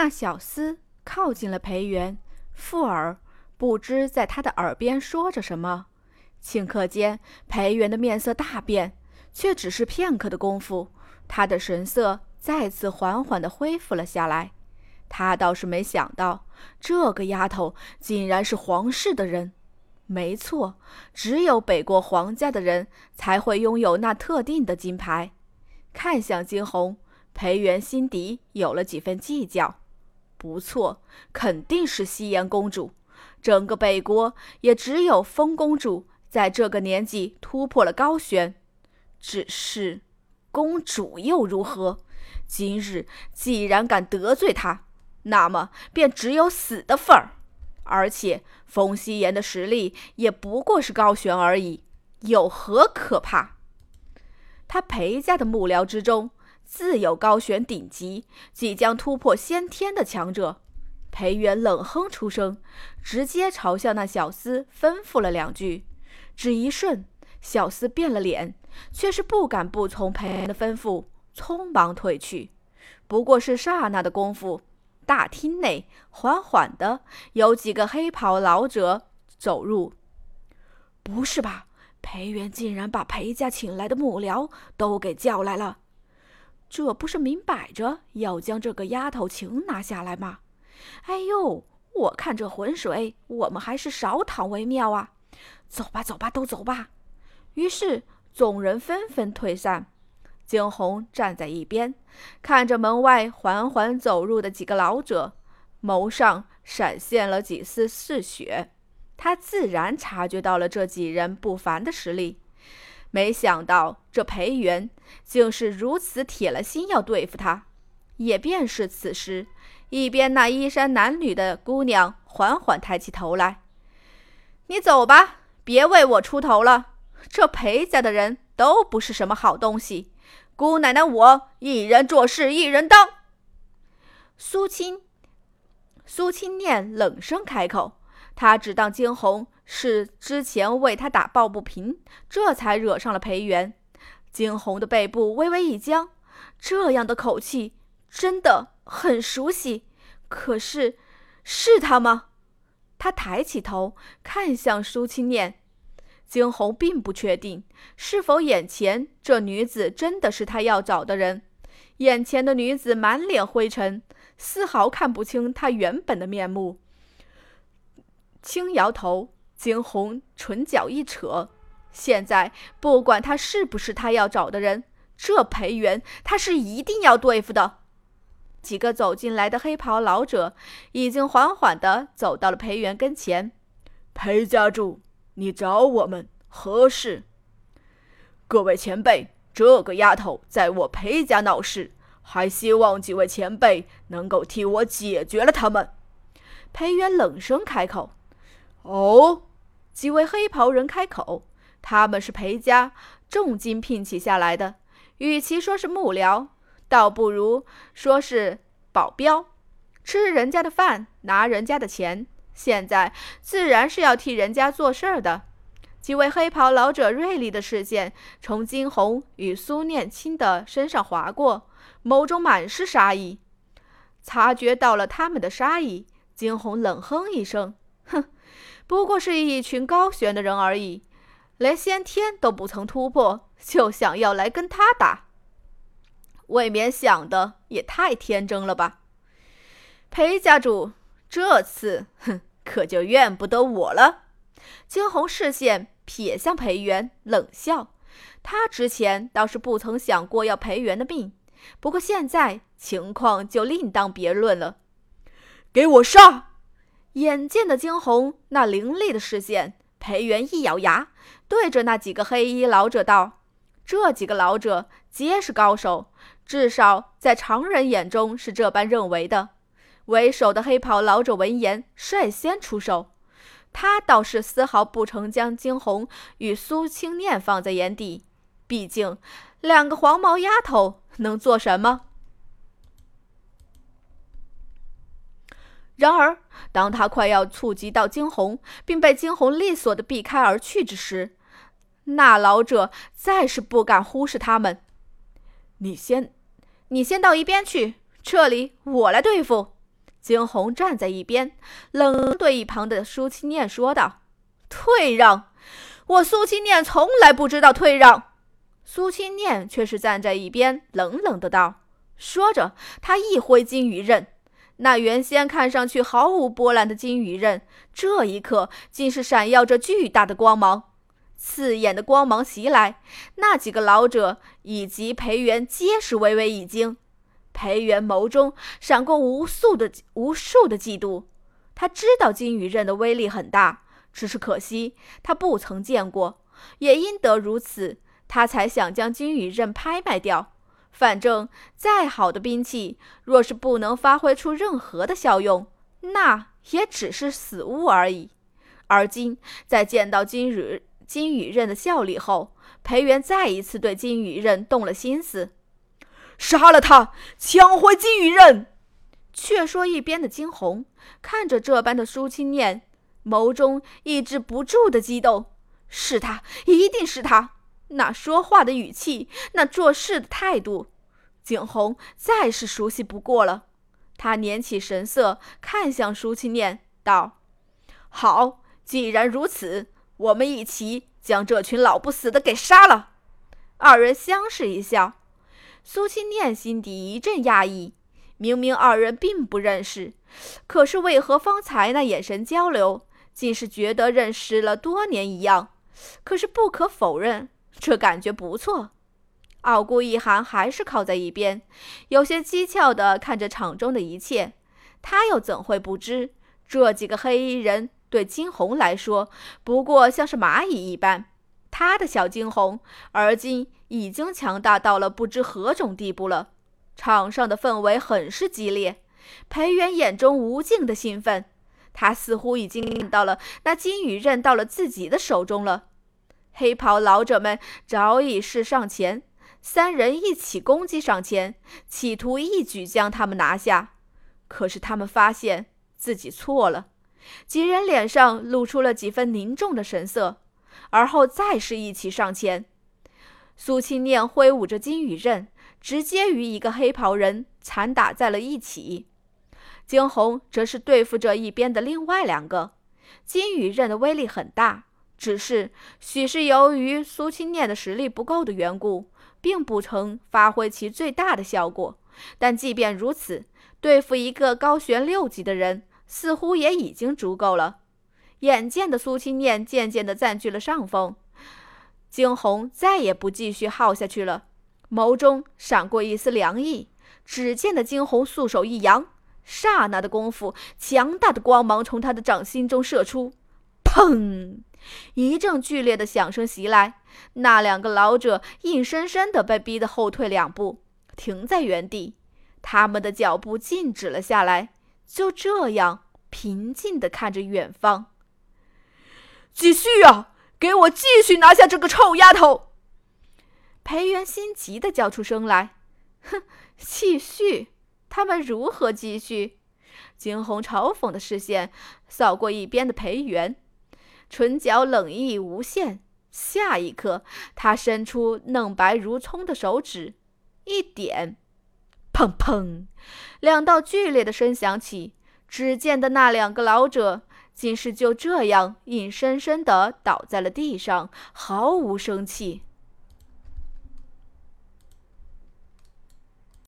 那小厮靠近了裴元，附耳，不知在他的耳边说着什么。顷刻间，裴元的面色大变，却只是片刻的功夫，他的神色再次缓缓地恢复了下来。他倒是没想到，这个丫头竟然是皇室的人。没错，只有北国皇家的人才会拥有那特定的金牌。看向惊鸿，裴元心底有了几分计较。不错，肯定是西颜公主。整个北国也只有风公主在这个年纪突破了高悬。只是，公主又如何？今日既然敢得罪她，那么便只有死的份儿。而且，风夕颜的实力也不过是高悬而已，有何可怕？他裴家的幕僚之中，自有高悬顶级、即将突破先天的强者。裴元冷哼出声，直接朝向那小厮吩咐了两句。只一瞬，小厮变了脸，却是不敢不从裴元的吩咐，匆忙退去。不过是刹那的功夫。大厅内，缓缓的有几个黑袍老者走入。不是吧？裴元竟然把裴家请来的幕僚都给叫来了，这不是明摆着要将这个丫头情拿下来吗？哎呦，我看这浑水，我们还是少淌为妙啊！走吧，走吧，都走吧。于是众人纷纷退散。惊鸿站在一边，看着门外缓缓走入的几个老者，眸上闪现了几丝嗜血。他自然察觉到了这几人不凡的实力，没想到这裴元竟是如此铁了心要对付他。也便是此时，一边那衣衫褴褛的姑娘缓缓抬起头来：“你走吧，别为我出头了。这裴家的人都不是什么好东西。”姑奶奶，我一人做事一人当。苏青，苏青念冷声开口，他只当惊鸿是之前为他打抱不平，这才惹上了裴元。惊鸿的背部微微一僵，这样的口气真的很熟悉，可是是他吗？他抬起头看向苏青念。惊鸿并不确定是否眼前这女子真的是他要找的人。眼前的女子满脸灰尘，丝毫看不清她原本的面目。轻摇头，惊鸿唇角一扯，现在不管他是不是他要找的人，这裴元他是一定要对付的。几个走进来的黑袍老者已经缓缓地走到了裴元跟前，裴家主。你找我们何事？各位前辈，这个丫头在我裴家闹事，还希望几位前辈能够替我解决了他们。裴元冷声开口：“哦。”几位黑袍人开口：“他们是裴家重金聘请下来的，与其说是幕僚，倒不如说是保镖，吃人家的饭，拿人家的钱。”现在自然是要替人家做事儿的。几位黑袍老者锐利的视线从金红与苏念青的身上划过，眸中满是杀意。察觉到了他们的杀意，金红冷哼一声：“哼，不过是一群高悬的人而已，连先天都不曾突破，就想要来跟他打，未免想的也太天真了吧？”裴家主，这次，哼。可就怨不得我了。惊鸿视线瞥向裴元，冷笑。他之前倒是不曾想过要裴元的命，不过现在情况就另当别论了。给我杀！眼见的惊鸿那凌厉的视线，裴元一咬牙，对着那几个黑衣老者道：“这几个老者皆是高手，至少在常人眼中是这般认为的。”为首的黑袍老者闻言，率先出手。他倒是丝毫不曾将惊鸿与苏青念放在眼底，毕竟两个黄毛丫头能做什么？然而，当他快要触及到惊鸿，并被惊鸿利索的避开而去之时，那老者再是不敢忽视他们。你先，你先到一边去，这里我来对付。惊鸿站在一边，冷对一旁的苏清念说道：“退让！我苏清念从来不知道退让。”苏清念却是站在一边，冷冷的道：“说着，他一挥金鱼刃，那原先看上去毫无波澜的金羽刃，这一刻竟是闪耀着巨大的光芒。刺眼的光芒袭来，那几个老者以及裴元皆是微微一惊。裴元眸中闪过无数的无数的嫉妒，他知道金羽刃的威力很大，只是可惜他不曾见过，也因得如此。他才想将金羽刃拍卖掉。反正再好的兵器，若是不能发挥出任何的效用，那也只是死物而已。而今在见到金羽金羽刃的效力后，裴元再一次对金羽刃动了心思：杀了他，抢回金羽刃。却说一边的惊鸿看着这般的苏清念，眸中抑制不住的激动：是他，一定是他。那说话的语气，那做事的态度，景洪再是熟悉不过了。他捻起神色，看向舒清念，道：“好，既然如此，我们一起将这群老不死的给杀了。”二人相视一笑，苏清念心底一阵讶异。明明二人并不认识，可是为何方才那眼神交流，竟是觉得认识了多年一样？可是不可否认。这感觉不错，傲孤一寒还是靠在一边，有些讥诮地看着场中的一切。他又怎会不知，这几个黑衣人对金红来说不过像是蚂蚁一般。他的小金红，而今已经强大到了不知何种地步了。场上的氛围很是激烈，裴元眼中无尽的兴奋，他似乎已经看到了那金羽刃到了自己的手中了。黑袍老者们早已是上前，三人一起攻击上前，企图一举将他们拿下。可是他们发现自己错了，几人脸上露出了几分凝重的神色，而后再是一起上前。苏清念挥舞着金羽刃，直接与一个黑袍人缠打在了一起。惊鸿则是对付着一边的另外两个。金羽刃的威力很大。只是，许是由于苏清念的实力不够的缘故，并不曾发挥其最大的效果。但即便如此，对付一个高悬六级的人，似乎也已经足够了。眼见的苏清念渐渐地占据了上风，惊鸿再也不继续耗下去了，眸中闪过一丝凉意。只见的惊鸿素手一扬，刹那的功夫，强大的光芒从他的掌心中射出，砰！一阵剧烈的响声袭来，那两个老者硬生生地被逼得后退两步，停在原地。他们的脚步静止了下来，就这样平静地看着远方。继续啊！给我继续拿下这个臭丫头！裴元心急地叫出声来：“哼，继续？他们如何继续？”惊鸿嘲讽的视线扫过一边的裴元。唇角冷意无限，下一刻，他伸出嫩白如葱的手指，一点，砰砰，两道剧烈的声响起。只见的那两个老者，竟是就这样硬生生地倒在了地上，毫无生气。